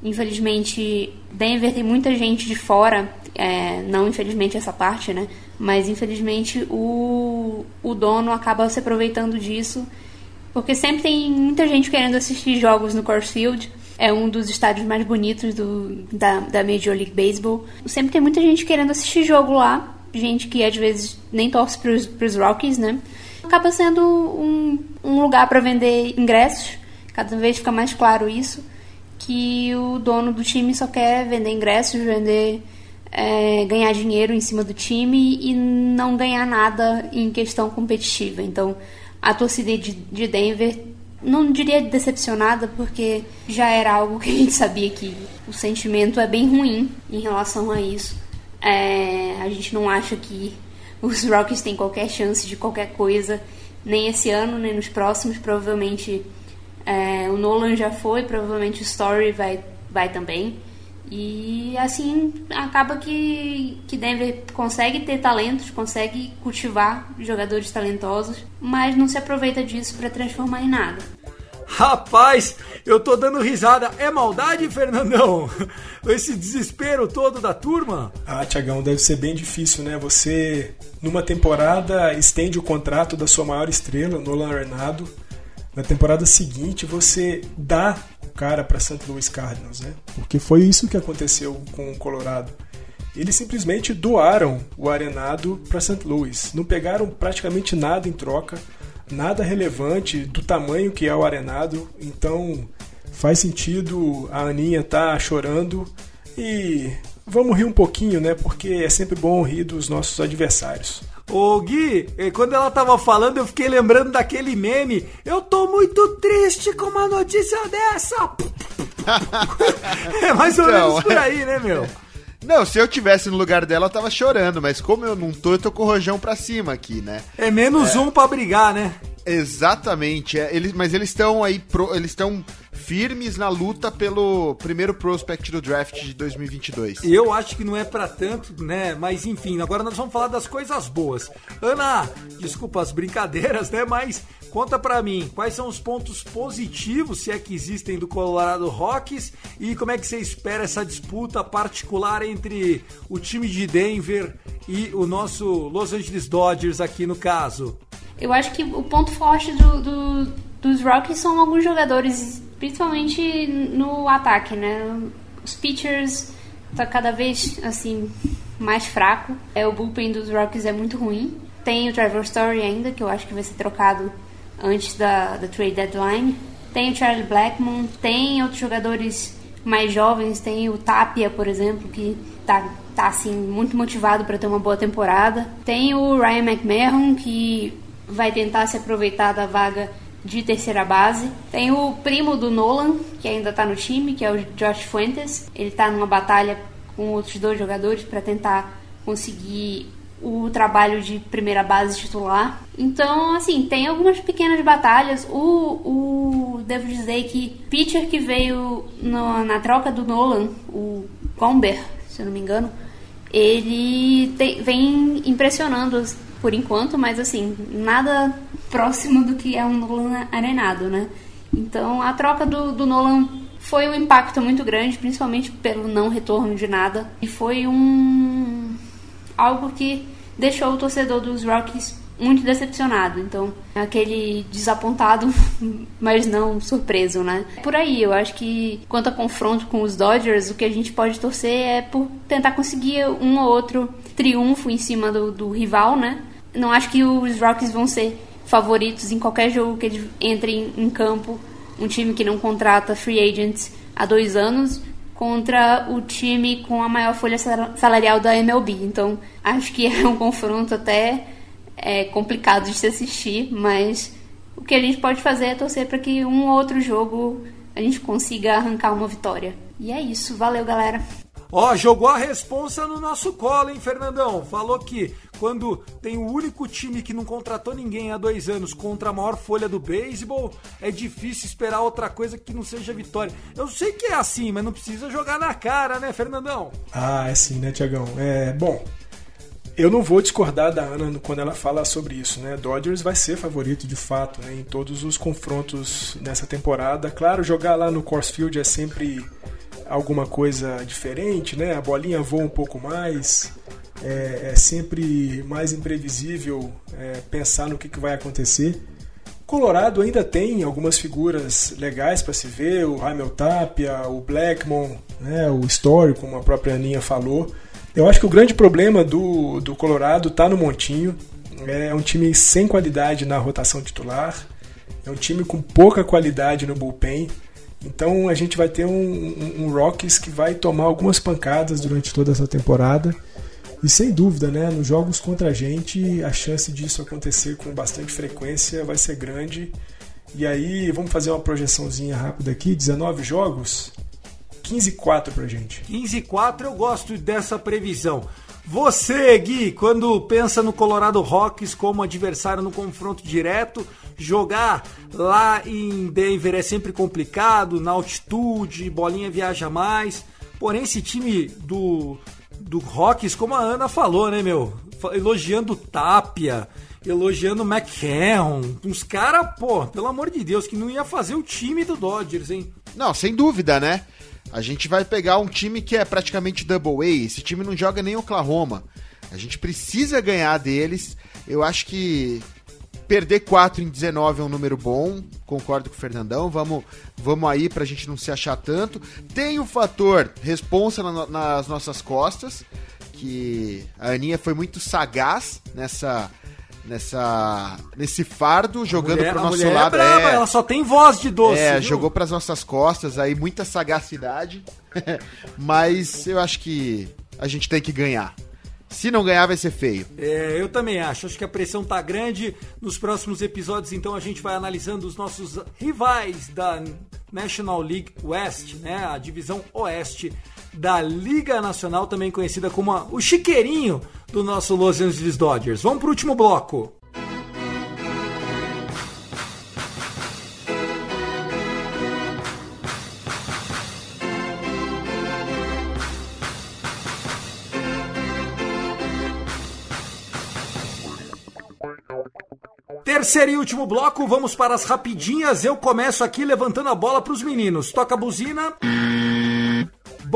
Infelizmente, Denver tem muita gente de fora, é, não infelizmente essa parte, né? Mas infelizmente o, o dono acaba se aproveitando disso, porque sempre tem muita gente querendo assistir jogos no Coors Field. É um dos estádios mais bonitos do, da, da Major League Baseball. Sempre tem muita gente querendo assistir jogo lá, gente que às vezes nem torce para os Rockies, né? Acaba sendo um, um lugar para vender ingressos, cada vez fica mais claro isso, que o dono do time só quer vender ingressos, vender é, ganhar dinheiro em cima do time e não ganhar nada em questão competitiva. Então, a torcida de, de Denver, não diria decepcionada, porque já era algo que a gente sabia que o sentimento é bem ruim em relação a isso. É, a gente não acha que os Rockies têm qualquer chance de qualquer coisa, nem esse ano, nem nos próximos. Provavelmente é, o Nolan já foi, provavelmente o Story vai, vai também. E assim acaba que, que Denver consegue ter talentos, consegue cultivar jogadores talentosos, mas não se aproveita disso para transformar em nada. Rapaz, eu tô dando risada. É maldade, Fernandão? (laughs) Esse desespero todo da turma? Ah, Tiagão, deve ser bem difícil, né? Você, numa temporada, estende o contrato da sua maior estrela, Nolan Arenado. Na temporada seguinte, você dá cara para St. Louis Cardinals, né? Porque foi isso que aconteceu com o Colorado. Eles simplesmente doaram o arenado para St. Louis, não pegaram praticamente nada em troca, nada relevante do tamanho que é o arenado, então faz sentido a Aninha tá chorando e vamos rir um pouquinho, né? Porque é sempre bom rir dos nossos adversários. Ô Gui, eh, quando ela tava falando, eu fiquei lembrando daquele meme. Eu tô muito triste com uma notícia dessa. (laughs) é mais ou Então, menos por aí, né, meu? Não, se eu tivesse no lugar dela, eu tava chorando, mas como eu não tô, eu tô com o rojão pra cima aqui, né? É menos um pra brigar, né? Exatamente, é, eles, mas eles estão aí, pro- eles estão firmes na luta pelo primeiro prospect do draft de 2022. Eu acho que não é pra tanto, né? Mas enfim, agora nós vamos falar das coisas boas. Ana, desculpa as brincadeiras, né? Mas conta pra mim, quais são os pontos positivos, se é que existem, do Colorado Rockies e como é que você espera essa disputa particular entre o time de Denver e o nosso Los Angeles Dodgers aqui no caso? Eu acho que o ponto forte do, do- dos Rockies são alguns jogadores, principalmente no ataque, né? Os pitchers tá cada vez assim mais fraco. É o bullpen dos Rockies é muito ruim. Tem o Trevor Story ainda, que eu acho que vai ser trocado antes da, da trade deadline. Tem o Charlie Blackmon, tem outros jogadores mais jovens, tem o Tapia, por exemplo, que tá, tá assim muito motivado para ter uma boa temporada. Tem o Ryan McMahon, que vai tentar se aproveitar da vaga de terceira base. Tem o primo do Nolan, que ainda tá no time, que é o Josh Fuentes. Ele tá numa batalha com outros dois jogadores para tentar conseguir o trabalho de primeira base titular. Então, assim, tem algumas pequenas batalhas. O, o devo dizer que pitcher que veio no- na troca do Nolan, o Gomber, se eu não me engano, ele tem- vem impressionando por enquanto, mas assim, nada próximo do que é um Nolan arenado, né? Então a troca do, do Nolan foi um impacto muito grande, principalmente pelo não retorno de nada. E foi um algo que deixou o torcedor dos Rockies muito decepcionado. Então, aquele desapontado, (laughs) mas não surpreso, né? Por aí, eu acho que quanto a confronto com os Dodgers, o que a gente pode torcer é por tentar conseguir um ou outro triunfo em cima do, do rival, né? Não acho que os Rockies vão ser favoritos em qualquer jogo que eles entrem em campo. Um time que não contrata free agents há dois anos contra o time com a maior folha sal- salarial da MLB. Então, acho que (laughs) é um confronto até é, complicado de se assistir, mas o que a gente pode fazer é torcer para que um ou outro jogo a gente consiga arrancar uma vitória. E é isso, valeu galera. Ó, jogou a responsa no nosso colo, hein, Fernandão? Falou que quando tem o único time que não contratou ninguém há dois anos contra a maior folha do beisebol, é difícil esperar outra coisa que não seja vitória. Eu sei que é assim, mas não precisa jogar na cara, né, Fernandão? Ah, é assim, né, Tiagão? É, bom, eu não vou discordar da Ana quando ela fala sobre isso, né? Dodgers vai ser favorito de fato né, em todos os confrontos nessa temporada. Claro, jogar lá no Coors Field é sempre alguma coisa diferente, né? A bolinha voa um pouco mais, é, é sempre mais imprevisível é, pensar no que, que vai acontecer. Colorado ainda tem algumas figuras legais para se ver, o Raimel Tapia, o Blackmon, né, o Story, como a própria Aninha falou. Eu acho que o grande problema do, do Colorado está no Montinho. É um time sem qualidade na rotação titular, é um time com pouca qualidade no bullpen. Então a gente vai ter um, um, um Rockies que vai tomar algumas pancadas durante toda essa temporada. E sem dúvida, né, nos jogos contra a gente, a chance disso acontecer com bastante frequência vai ser grande. E aí, vamos fazer uma projeçãozinha rápida aqui: 19 jogos, 15 4 pra gente. 15 4 eu gosto dessa previsão. Você, Gui, quando pensa no Colorado Rockies como adversário no confronto direto, jogar lá em Denver é sempre complicado, na altitude, bolinha viaja mais. Porém, esse time do, do Rockies, como a Ana falou, né, meu? Elogiando Tapia, elogiando McCann, uns caras, pô, pelo amor de Deus, que não ia fazer o time do Dodgers, hein? Não, sem dúvida, né? A gente vai pegar um time que é praticamente double A. Esse time não joga nem Oklahoma. A gente precisa ganhar deles. Eu acho que perder 4 em 19 é um número bom. Concordo com o Fernandão. Vamos, vamos aí pra gente não se achar tanto. Tem o fator responsa na, nas nossas costas. Que a Aninha foi muito sagaz nessa nessa nesse fardo, jogando mulher, pro a nosso mulher lado. É braba, é, ela só tem voz de doce. é, viu? jogou pras nossas costas aí, muita sagacidade. (laughs) Mas eu acho que a gente tem que ganhar. Se não ganhar, vai ser feio. É, eu também acho. Acho que a pressão tá grande. Nos próximos episódios, então, a gente vai analisando os nossos rivais da National League West, né? A divisão oeste da Liga Nacional, também conhecida como a- o chiqueirinho do nosso Los Angeles Dodgers. Vamos pro último bloco. Terceiro e último bloco, vamos para as rapidinhas. Eu começo aqui levantando a bola para os meninos. Toca a buzina.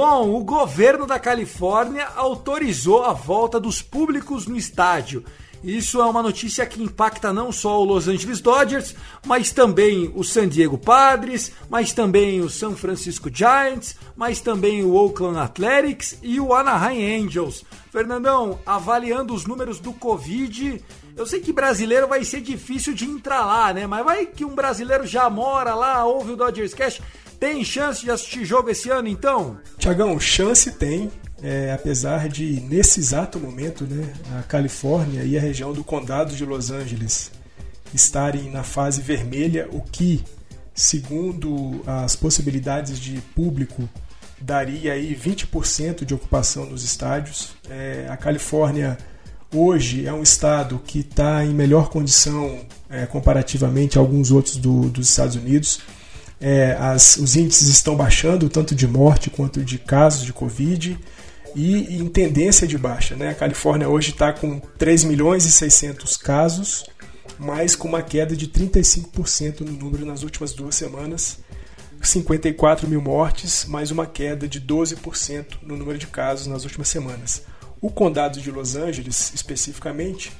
Bom, o governo da Califórnia autorizou a volta dos públicos no estádio. Isso é uma notícia que impacta não só o Los Angeles Dodgers, mas também o San Diego Padres, mas também o San Francisco Giants, mas também o Oakland Athletics e o Anaheim Angels. Fernandão, avaliando os números do Covid, eu sei que brasileiro vai ser difícil de entrar lá, né? Mas vai que um brasileiro já mora lá, ouve o Dodgers Cash, tem chance de assistir jogo esse ano então? Tiagão, chance tem, é, apesar de, nesse exato momento, né, a Califórnia e a região do condado de Los Angeles estarem na fase vermelha, o que, segundo as possibilidades de público, daria aí 20% de ocupação nos estádios. É, a Califórnia hoje é um estado que está em melhor condição é, comparativamente a alguns outros do- dos Estados Unidos. É, as- os índices estão baixando, tanto de morte quanto de casos de Covid, e em tendência de baixa. Né? A Califórnia hoje está com 3 milhões e 600 casos, mas com uma queda de 35% no número nas últimas duas semanas. 54 mil mortes, mais uma queda de 12% no número de casos nas últimas semanas. O condado de Los Angeles, especificamente,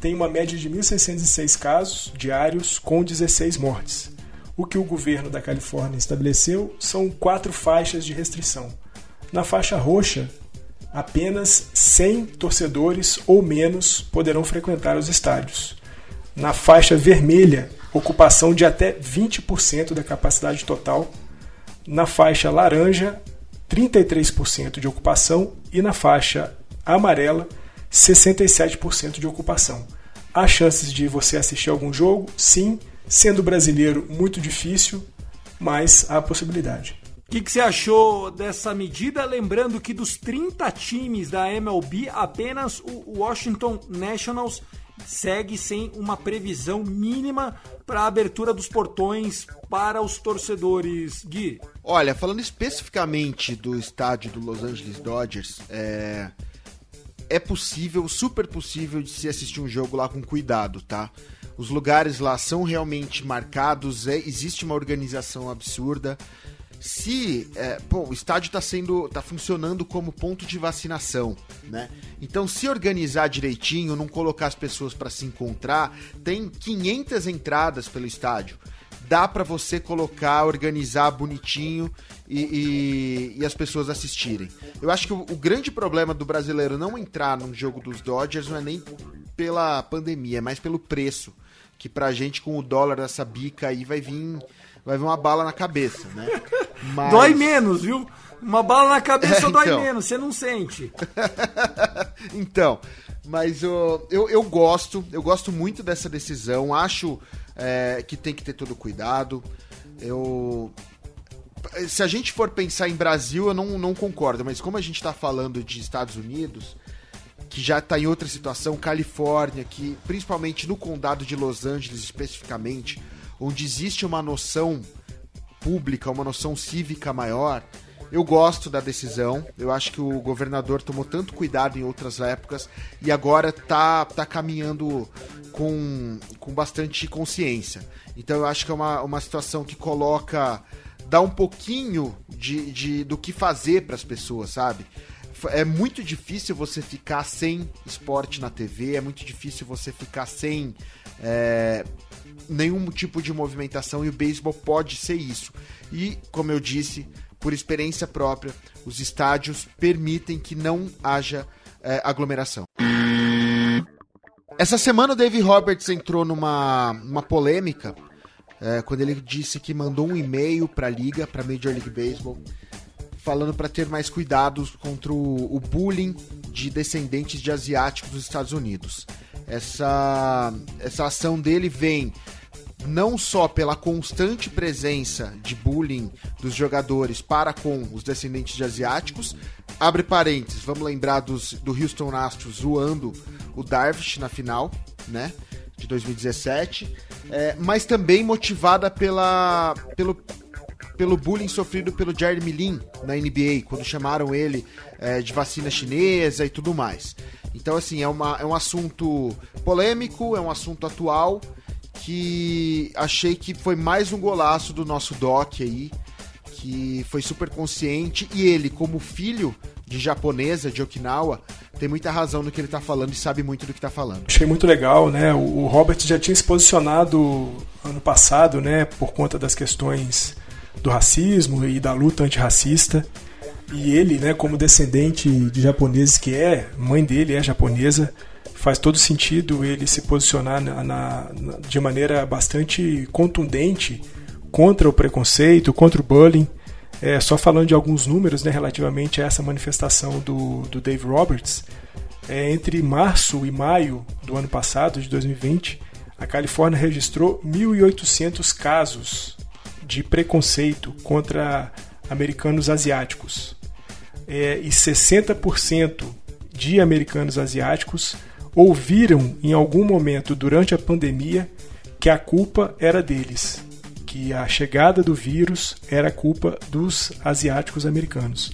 tem uma média de 1.606 casos diários com 16 mortes. O que o governo da Califórnia estabeleceu são quatro faixas de restrição. Na faixa roxa, apenas 100 torcedores ou menos poderão frequentar os estádios. Na faixa vermelha, ocupação de até 20% da capacidade total. Na faixa laranja, 33% de ocupação. E na faixa amarela, 67% de ocupação. Há chances de você assistir algum jogo? Sim. Sendo brasileiro, muito difícil, mas há possibilidade. O que, que você achou dessa medida? Lembrando que dos 30 times da MLB, apenas o Washington Nationals segue sem uma previsão mínima para a abertura dos portões para os torcedores. Gui, Olha, falando especificamente do estádio do Los Angeles Dodgers, é, é possível, super possível de se assistir um jogo lá com cuidado, tá? Os lugares lá são realmente marcados, é- existe uma organização absurda. Se, é, o estádio está sendo, tá funcionando como ponto de vacinação, né? Então, se organizar direitinho, não colocar as pessoas para se encontrar, tem 500 entradas pelo estádio dá pra você colocar, organizar bonitinho e, e- e as pessoas assistirem. Eu acho que o, o grande problema do brasileiro não entrar num jogo dos Dodgers não é nem pela pandemia, é mais pelo preço. Que pra gente, com o dólar dessa bica aí, vai vir vai vir uma bala na cabeça, né? (laughs) Mas... Dói menos, viu? Uma bala na cabeça É, dói então. menos, você não sente. (laughs) então, mas eu, eu, eu gosto, eu gosto muito dessa decisão. Acho é, que tem que ter todo cuidado. Eu. Se a gente for pensar em Brasil, eu não, não concordo, mas como a gente está falando de Estados Unidos, que já está em outra situação, Califórnia, que principalmente no condado de Los Angeles especificamente, onde existe uma noção pública, uma noção cívica maior, eu gosto da decisão. Eu acho que o governador tomou tanto cuidado em outras épocas e agora tá, tá caminhando com, com bastante consciência. Então eu acho que é uma, uma situação que coloca. dá um pouquinho de, de do que fazer para as pessoas, sabe? É muito difícil você ficar sem esporte na TV, é muito difícil você ficar sem é, nenhum tipo de movimentação e o beisebol pode ser isso. E, como eu disse, por experiência própria, os estádios permitem que não haja é, aglomeração. Essa semana o Dave Roberts entrou numa, numa polêmica é, quando ele disse que mandou um e-mail para a liga, para Major League Baseball, falando para ter mais cuidados contra o, o bullying de descendentes de asiáticos dos Estados Unidos. Essa, essa ação dele vem não só pela constante presença de bullying dos jogadores para com os descendentes de asiáticos, abre parênteses, vamos lembrar dos, do Houston Astros zoando o Darvish na final, né, de 2017, é, mas também motivada pela, pelo, pelo bullying sofrido pelo Jared Milin na NBA, quando chamaram ele é, de vacina chinesa e tudo mais. Então, assim, é, uma, é um assunto polêmico, é um assunto atual, que achei que foi mais um golaço do nosso Doc aí, que foi super consciente, e ele, como filho de japonesa, de Okinawa, tem muita razão no que ele tá falando e sabe muito do que tá falando. Achei muito legal, né? O Robert já tinha se posicionado ano passado, né, por conta das questões do racismo e da luta antirracista. E ele, né, como descendente de japoneses que é, mãe dele é japonesa, faz todo sentido ele se posicionar na, na- na- de maneira bastante contundente contra o preconceito, contra o bullying. É, só falando de alguns números né, relativamente a essa manifestação do, do Dave Roberts, é, entre março e maio do ano passado, de 2020, a Califórnia registrou 1.800 casos de preconceito contra americanos asiáticos. É, e 60% de americanos asiáticos ouviram em algum momento durante a pandemia que a culpa era deles, que a chegada do vírus era culpa dos asiáticos americanos.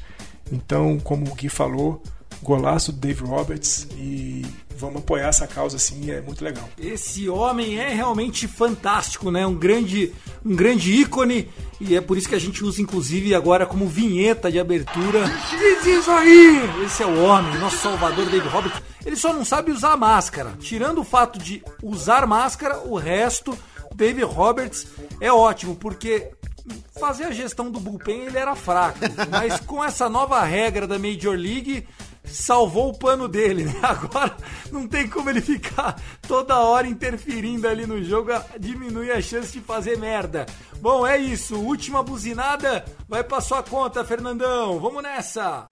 Então, como o Gui falou, golaço do Dave Roberts e vamos apoiar essa causa assim, é muito legal. Esse homem é realmente fantástico, né? Um grande, um grande ícone e é por isso que a gente usa inclusive agora como vinheta de abertura. Diz isso aí! Esse é o homem, nosso salvador David Roberts. Ele só não sabe usar máscara. Tirando o fato de usar máscara, o resto, David Roberts é ótimo porque fazer a gestão do bullpen ele era fraco, mas com essa nova regra da Major League salvou o pano dele, né? (laughs) Agora não tem como ele ficar toda hora interferindo ali no jogo, diminui a chance de fazer merda. Bom, é isso. Última buzinada vai pra sua conta, Fernandão. Vamos nessa.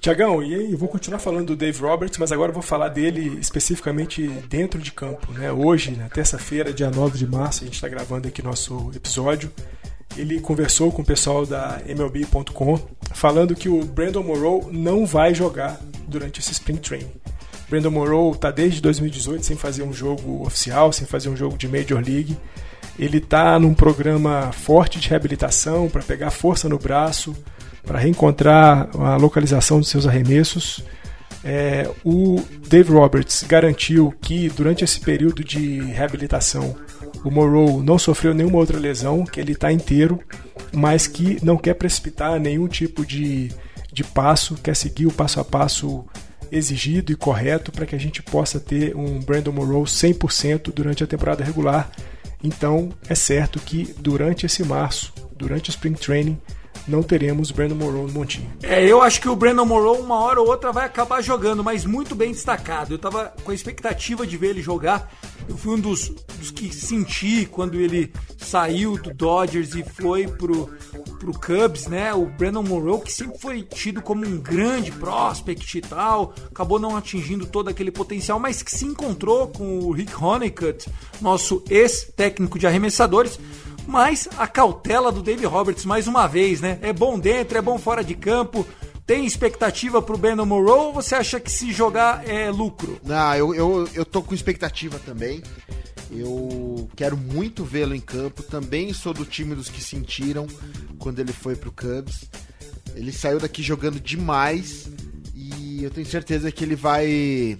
Tiagão, e aí, eu vou continuar falando do Dave Roberts, mas agora eu vou falar dele especificamente dentro de campo. Né? Hoje, na terça-feira, dia 9 de março, a gente está gravando aqui nosso episódio. Ele conversou com o pessoal da MLB.com, falando que o Brandon Morrow não vai jogar durante esse Spring Training. Brandon Morrow está desde 2018 sem fazer um jogo oficial, sem fazer um jogo de Major League. Ele está num programa forte de reabilitação para pegar força no braço, para reencontrar a localização dos seus arremessos. É, o Dave Roberts garantiu que durante esse período de reabilitação o Morrow não sofreu nenhuma outra lesão, que ele está inteiro, mas que não quer precipitar nenhum tipo de, de passo, quer seguir o passo a passo exigido e correto para que a gente possa ter um Brandon Morrow 100% durante a temporada regular. Então é certo que durante esse março, durante o Spring Training, não teremos Brandon Morrow no montinho. É, eu acho que o Brandon Morrow uma hora ou outra vai acabar jogando, mas muito bem destacado. Eu tava com a expectativa de ver ele jogar. Eu fui um dos, dos que senti quando ele saiu do Dodgers e foi pro, pro Cubs, né? O Brandon Morrow, que sempre foi tido como um grande prospect e tal, acabou não atingindo todo aquele potencial, mas que se encontrou com o Rick Honeycutt, nosso ex-técnico de arremessadores. Mas a cautela do Dave Roberts, mais uma vez, né? É bom dentro, é bom fora de campo. Tem expectativa pro Brandon Morrow ou você acha que se jogar é lucro? Não, eu, eu, eu tô com expectativa também. Eu quero muito vê-lo em campo. Também sou do time dos que sentiram quando ele foi pro Cubs. Ele saiu daqui jogando demais e eu tenho certeza que ele vai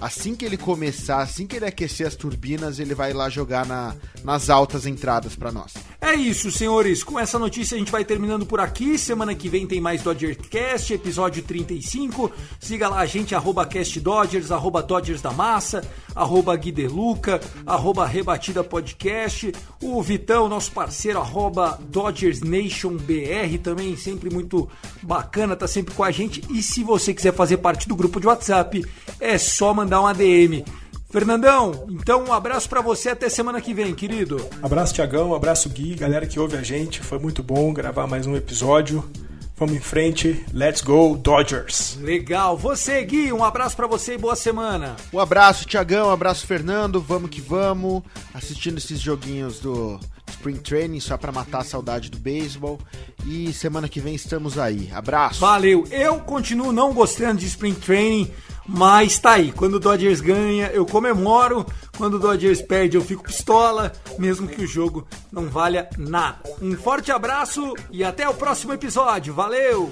assim que ele começar, assim que ele aquecer as turbinas, ele vai lá jogar na, nas altas entradas para nós. É isso, senhores. Com essa notícia a gente vai terminando por aqui. Semana que vem tem mais Dodgercast, episódio 35. Siga lá a gente, arroba CastDodgers, arroba Dodgers da Massa, arroba Guideluca, arroba Rebatida Podcast. O Vitão, nosso parceiro, arroba Dodgers Nation BR, também sempre muito bacana, tá sempre com a gente. E se você quiser fazer parte do grupo de WhatsApp, é só mandar um ADM. Fernandão, então um abraço para você até semana que vem, querido. Abraço, Tiagão, abraço, Gui, galera que ouve a gente. Foi muito bom gravar mais um episódio. Vamos em frente, let's go Dodgers. Legal. Você, Gui, um abraço para você e boa semana. Um abraço, Tiagão, um abraço, Fernando. Vamos que vamos. Assistindo esses joguinhos do Spring Training só para matar a saudade do beisebol. E semana que vem estamos aí. Abraço. Valeu. Eu continuo não gostando de Spring Training. Mas tá aí, quando o Dodgers ganha, eu comemoro. Quando o Dodgers perde, eu fico pistola, mesmo que o jogo não valha nada. Um forte abraço e até o próximo episódio. Valeu!